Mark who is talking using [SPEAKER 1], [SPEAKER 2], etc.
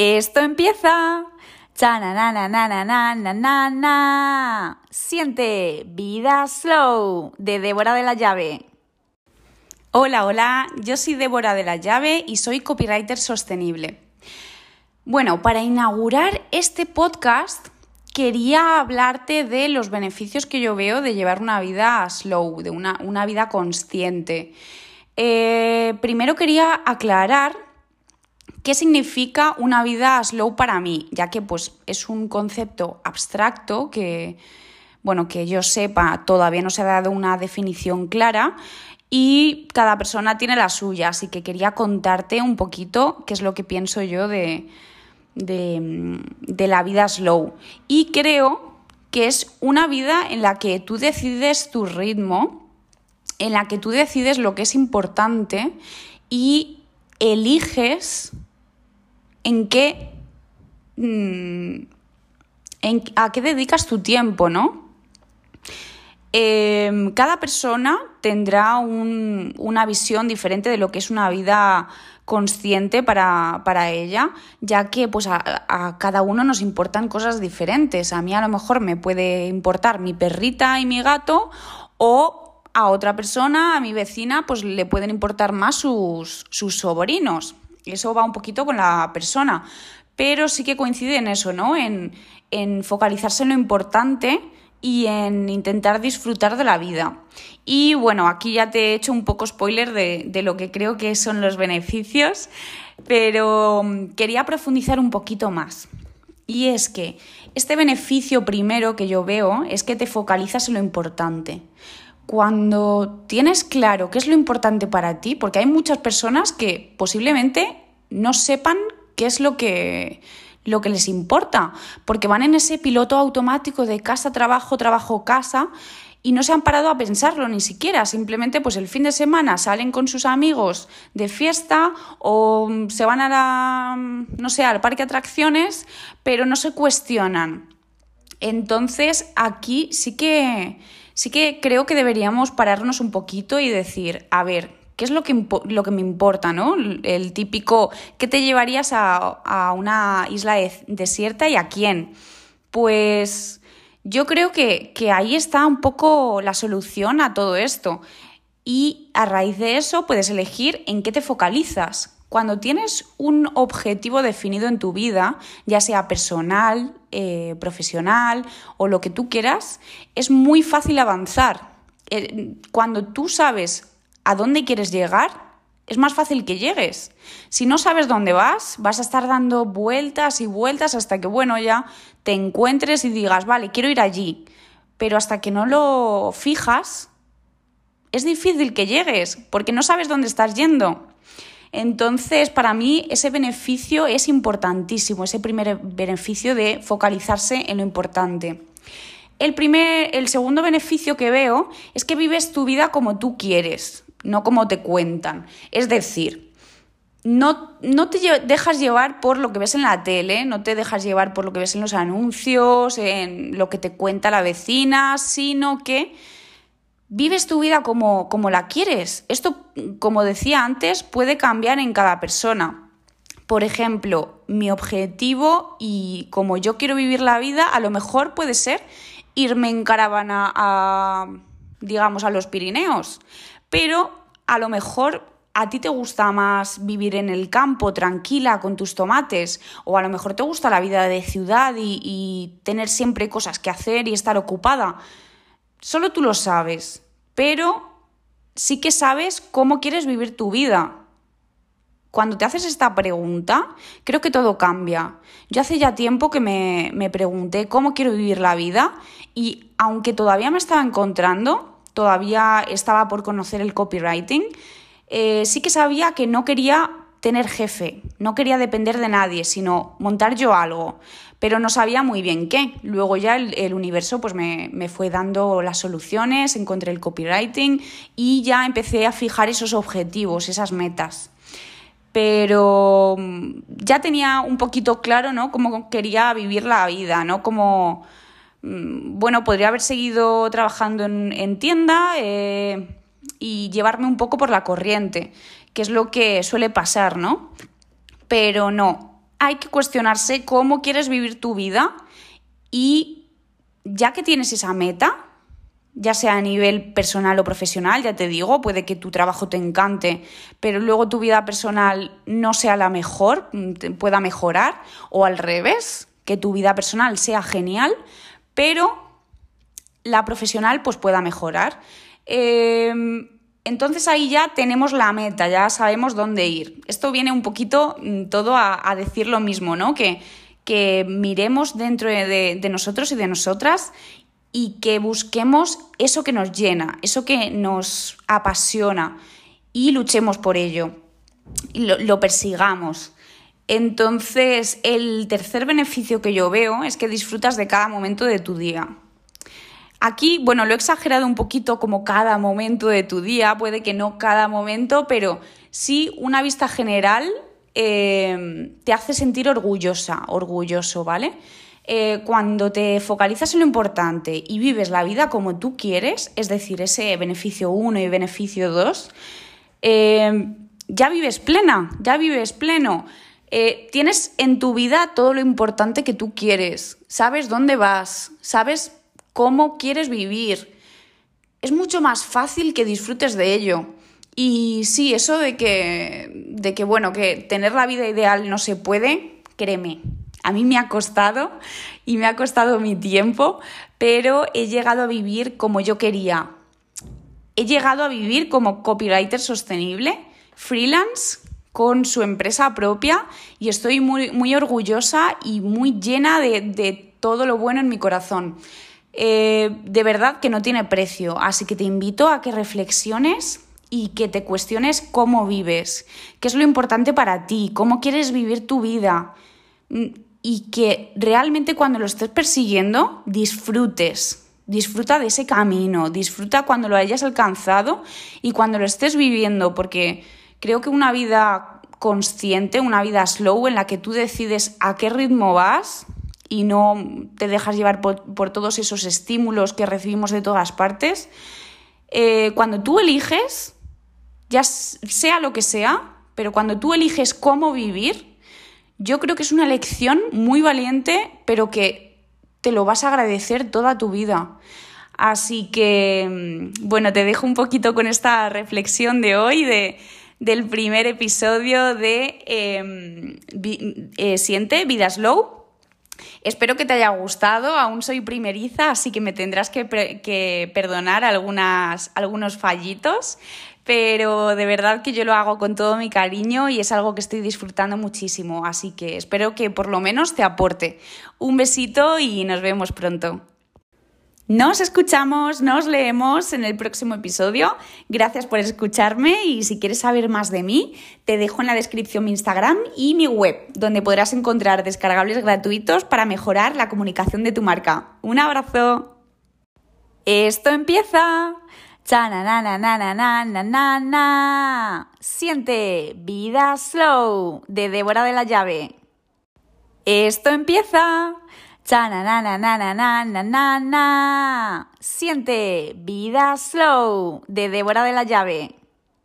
[SPEAKER 1] Esto empieza. Siente Vida Slow de Débora de la Llave. Hola, hola, yo soy Débora de la Llave y soy copywriter sostenible. Bueno, para inaugurar este podcast quería hablarte de los beneficios que yo veo de llevar una vida slow, de una, una vida consciente. Eh, primero quería aclarar ¿Qué significa una vida slow para mí? Ya que pues es un concepto abstracto que, bueno, que yo sepa, todavía no se ha dado una definición clara y cada persona tiene la suya, así que quería contarte un poquito qué es lo que pienso yo de, de, de la vida slow. Y creo que es una vida en la que tú decides tu ritmo, en la que tú decides lo que es importante y eliges en qué. Mm, en, a qué dedicas tu tiempo, ¿no? Em, cada persona tendrá una visión diferente de lo que es una vida consciente para, ella, ya que pues a, a, cada uno nos importan cosas diferentes. A mí a lo mejor me puede importar mi perrita y mi gato o a otra persona, a mi vecina, pues le pueden importar más sus, sus sobrinos. Eso va un poquito con la persona, pero sí que coincide en eso, ¿no? En, focalizarse en lo importante y en intentar disfrutar de la vida. Y bueno, aquí ya te he hecho un poco spoiler de, lo que creo que son los beneficios, pero mm, quería profundizar un poquito más. Y es que este beneficio primero que yo veo es que te focalizas en lo importante cuando tienes claro qué es lo importante para ti, porque hay muchas personas que posiblemente no sepan qué es lo que, lo que les importa, porque van en ese piloto automático de casa, trabajo, trabajo, casa, y no se han parado a pensarlo ni siquiera, simplemente pues el fin de semana salen con sus amigos de fiesta o se van a la, no sé, al parque de atracciones, pero no se cuestionan. Entonces aquí sí que sí que creo que deberíamos pararnos un poquito y decir, a ver, ¿qué es lo que, lo que me importa, no? El típico, ¿qué te llevarías a, una isla desierta y a quién? Pues yo creo que, que ahí está un poco la solución a todo esto. Y a raíz de eso puedes elegir en qué te focalizas. Cuando tienes un objetivo definido en tu vida, ya sea personal, eh, profesional o lo que tú quieras, es muy fácil avanzar. Eh, cuando tú sabes a dónde quieres llegar, es más fácil que llegues. Si no sabes dónde vas, vas a estar dando vueltas y vueltas hasta que, bueno, ya te encuentres y digas, vale, quiero ir allí. Pero hasta que no lo fijas, es difícil que llegues, porque no sabes dónde estás yendo. Entonces, para mí ese beneficio es importantísimo, ese primer beneficio de focalizarse en lo importante. El, primer, el segundo beneficio que veo es que vives tu vida como tú quieres, no como te cuentan. Es decir, no, no, te dejas llevar por lo que ves en la tele, no te dejas llevar por lo que ves en los anuncios, en lo que te cuenta la vecina, sino que vives tu vida como, como la quieres. Esto, como decía antes, puede cambiar en cada persona. Por ejemplo, mi objetivo y como yo quiero vivir la vida, a lo mejor puede ser irme en caravana a, digamos, a los Pirineos. Pero a lo mejor a ti te gusta más vivir en el campo, tranquila, con tus tomates, o a lo mejor te gusta la vida de ciudad y, y tener siempre cosas que hacer y estar ocupada. Solo tú lo sabes, pero sí que sabes cómo quieres vivir tu vida. Cuando te haces esta pregunta, creo que todo cambia. Yo hace ya tiempo que me, pregunté cómo quiero vivir la vida y aunque todavía me estaba encontrando, todavía estaba por conocer el copywriting, eh, sí que sabía que no quería tener jefe, no quería depender de nadie, sino montar yo algo, pero no sabía muy bien qué. Luego ya el, universo pues me, me, fue dando las soluciones, encontré el copywriting y ya empecé a fijar esos objetivos, esas metas. Pero mm, ya tenía un poquito claro, ¿no? Cómo quería vivir la vida, ¿no? Como, mm, bueno, podría haber seguido trabajando en, tienda eh, y llevarme un poco por la corriente que es lo que suele pasar, ¿no? Pero no, hay que cuestionarse cómo quieres vivir tu vida y ya que tienes esa meta, ya sea a nivel personal o profesional, ya te digo, puede que tu trabajo te encante, pero luego tu vida personal no sea la mejor, pueda mejorar, o al revés, que tu vida personal sea genial, pero la profesional pues pueda mejorar. Em, entonces ahí ya tenemos la meta, ya sabemos dónde ir. Esto viene un poquito mm, todo a, decir lo mismo, ¿no? Que, que miremos dentro de, de, nosotros y de nosotras y que busquemos eso que nos llena, eso que nos apasiona y luchemos por ello, lo, persigamos. Entonces, el tercer beneficio que yo veo es que disfrutas de cada momento de tu día. Aquí, bueno, lo he exagerado un poquito como cada momento de tu día, puede que no cada momento, pero sí una vista general eh, te hace sentir orgullosa, orgulloso, ¿vale? Eh, cuando te focalizas en lo importante y vives la vida como tú quieres, es decir, ese beneficio 1 y beneficio 2, eh, ya vives plena, ya vives pleno. Eh, tienes en tu vida todo lo importante que tú quieres, sabes dónde vas, sabes cómo quieres vivir. Es mucho más fácil que disfrutes de ello. Y sí, eso de que, de que, bueno, que tener la vida ideal no se puede, créeme, a mí me ha costado y me ha costado mi tiempo, pero he llegado a vivir como yo quería. He llegado a vivir como copywriter sostenible, freelance, con su empresa propia y estoy muy, muy orgullosa y muy llena de, todo lo bueno en mi corazón. Eh, de verdad que no tiene precio, así que te invito a que reflexiones y que te cuestiones cómo vives, qué es lo importante para ti, cómo quieres vivir tu vida. Y que realmente cuando lo estés persiguiendo disfrutes, disfruta de ese camino, disfruta cuando lo hayas alcanzado y cuando lo estés viviendo, porque creo que una vida consciente, una vida slow en la que tú decides a qué ritmo vas y no te dejas llevar por, todos esos estímulos que recibimos de todas partes, eh, cuando tú eliges, ya sea lo que sea, pero cuando tú eliges cómo vivir, yo creo que es una lección muy valiente, pero que te lo vas a agradecer toda tu vida. Así que, mm, bueno, te dejo un poquito con esta reflexión de hoy, de, del primer episodio de em, eh, Siente, Vida Slow. Espero que te haya gustado, aún soy primeriza, así que me tendrás que, que perdonar algunos fallitos, pero de verdad que yo lo hago con todo mi cariño y es algo que estoy disfrutando muchísimo, así que espero que por lo menos te aporte. Un besito y nos vemos pronto. Nos escuchamos, nos leemos en el próximo episodio. Gracias por escucharme y si quieres saber más de mí, te dejo en la descripción mi Instagram y mi web, donde podrás encontrar descargables gratuitos para mejorar la comunicación de tu marca. Un abrazo. Esto empieza. Cha-na-na-na-na-na-na-na. Siente Vida Slow de Débora de la Llave. Esto empieza. Cha-na-na-na-na-na-na-na. Siente Vida Slow de Débora de la Llave.